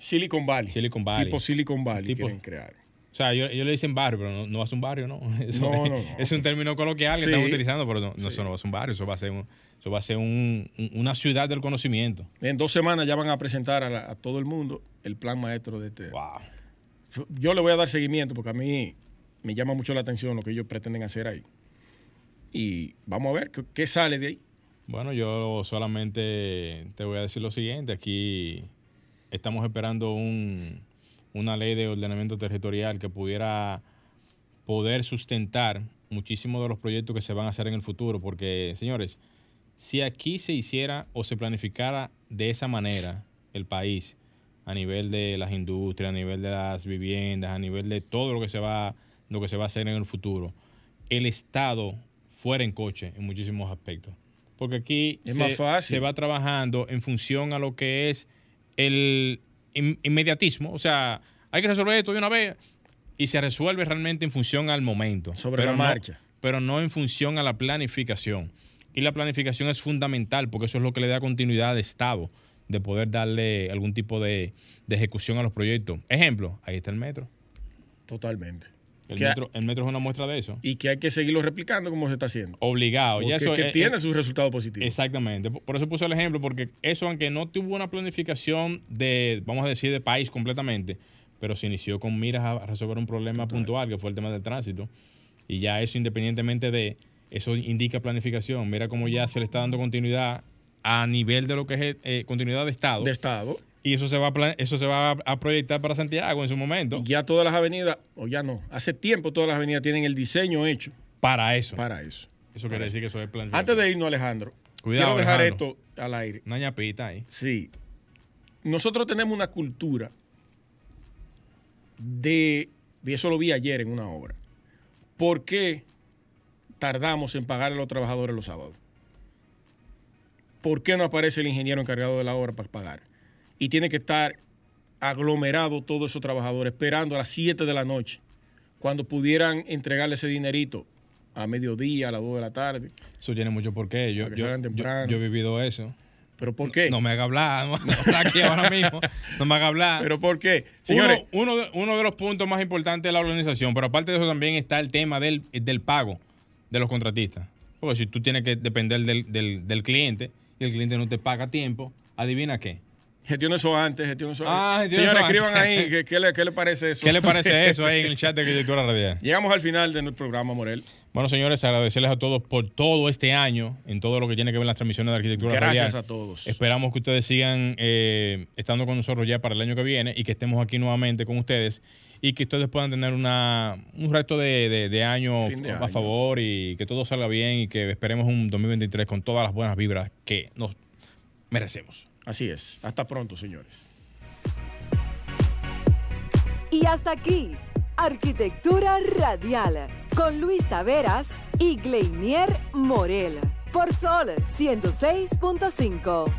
C: Silicon Valley.
A: Silicon Valley.
C: Tipo Silicon Valley quieren crear.
A: O sea, ellos, le dicen barrio, pero no, no va a ser un barrio, ¿no? <laughs> Eso es, un término coloquial que estamos utilizando, pero no, eso no va a ser un barrio, eso va a ser, eso va a ser una ciudad del conocimiento.
C: En dos semanas ya van a presentar a, todo el mundo el plan maestro de este.
A: Wow.
C: Yo le voy a dar seguimiento porque a mí me llama mucho la atención lo que ellos pretenden hacer ahí. Y vamos a ver qué, sale de ahí.
A: Bueno, yo solamente te voy a decir lo siguiente. Aquí estamos esperando un, una ley de ordenamiento territorial que pudiera poder sustentar muchísimos de los proyectos que se van a hacer en el futuro. Porque, señores, si aquí se hiciera o se planificara de esa manera el país, a nivel de las industrias, a nivel de las viviendas, a nivel de todo lo que se va, lo que se va a hacer en el futuro, el Estado fuera en coche en muchísimos aspectos. Porque aquí se, va trabajando en función a lo que es el inmediatismo. O sea, hay que resolver esto de una vez y se resuelve realmente en función al momento.
C: Sobre la marcha.
A: pero no en función a la planificación. Y la planificación es fundamental porque eso es lo que le da continuidad al Estado de poder darle algún tipo de ejecución a los proyectos. Ejemplo, ahí está el metro.
C: Totalmente.
A: El metro, el metro, es una muestra de eso.
C: Y que hay que seguirlo replicando como se está haciendo.
A: Obligado.
C: y eso, que tiene sus resultados positivos.
A: Exactamente. Por eso puse el ejemplo, porque eso, aunque no tuvo una planificación de, vamos a decir, de país completamente, pero se inició con miras a resolver un problema puntual, que fue el tema del tránsito. Y ya eso, independientemente de, eso indica planificación. Mira cómo ya se le está dando continuidad a nivel de lo que es eh, continuidad de Estado.
C: De Estado.
A: Y eso se va a eso se va a proyectar para Santiago en su momento.
C: Ya todas las avenidas, o ya no, hace tiempo todas las avenidas tienen el diseño hecho.
A: Para eso.
C: Para eso.
A: Eso quiere decir que eso es plan.
C: Antes de irnos, Alejandro, quiero dejar esto al aire.
A: Una ñapita ahí.
C: Sí. Nosotros tenemos una cultura de, y eso lo vi ayer en una obra, ¿por qué tardamos en pagar a los trabajadores los sábados? ¿Por qué no aparece el ingeniero encargado de la obra para pagar? Y tiene que estar aglomerado todos esos trabajadores esperando a las 7 de la noche, cuando pudieran entregarle ese dinerito a mediodía, a las 2 de la tarde.
A: Eso tiene mucho por qué. Yo, yo, he vivido eso.
C: ¿Pero por qué?
A: No me haga hablar, no me haga aquí ahora mismo. No me haga hablar.
C: ¿Pero por qué?
A: Señores, uno, de, uno de los puntos más importantes de la organización, pero aparte de eso también está el tema del, del pago de los contratistas. Porque si tú tienes que depender del, del, del cliente y el cliente no te paga a tiempo, adivina qué
C: Gestión eso antes, gestión eso ah, antes. Señores, escriban ahí ¿qué, le, parece eso.
A: ¿Qué le parece <laughs> eso ahí en el chat de Arquitectura Radial?
C: Llegamos al final de nuestro programa, Morel.
A: Bueno, señores, agradecerles a todos por todo este año, en todo lo que tiene que ver las transmisiones de Arquitectura
C: Radial.
A: Gracias
C: a todos.
A: Esperamos que ustedes sigan eh, estando con nosotros ya para el año que viene y que estemos aquí nuevamente con ustedes y que ustedes puedan tener una, un resto de, de, año a favor y que todo salga bien y que esperemos un 2023 con todas las buenas vibras que nos merecemos.
C: Así es. Hasta pronto, señores.
B: Y hasta aquí, Arquitectura Radial, con Luis Taveras y Gleinier Morel, por Sol 106.5.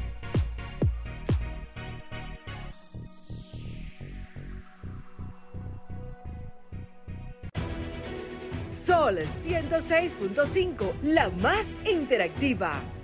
B: Sol 106.5, la más interactiva.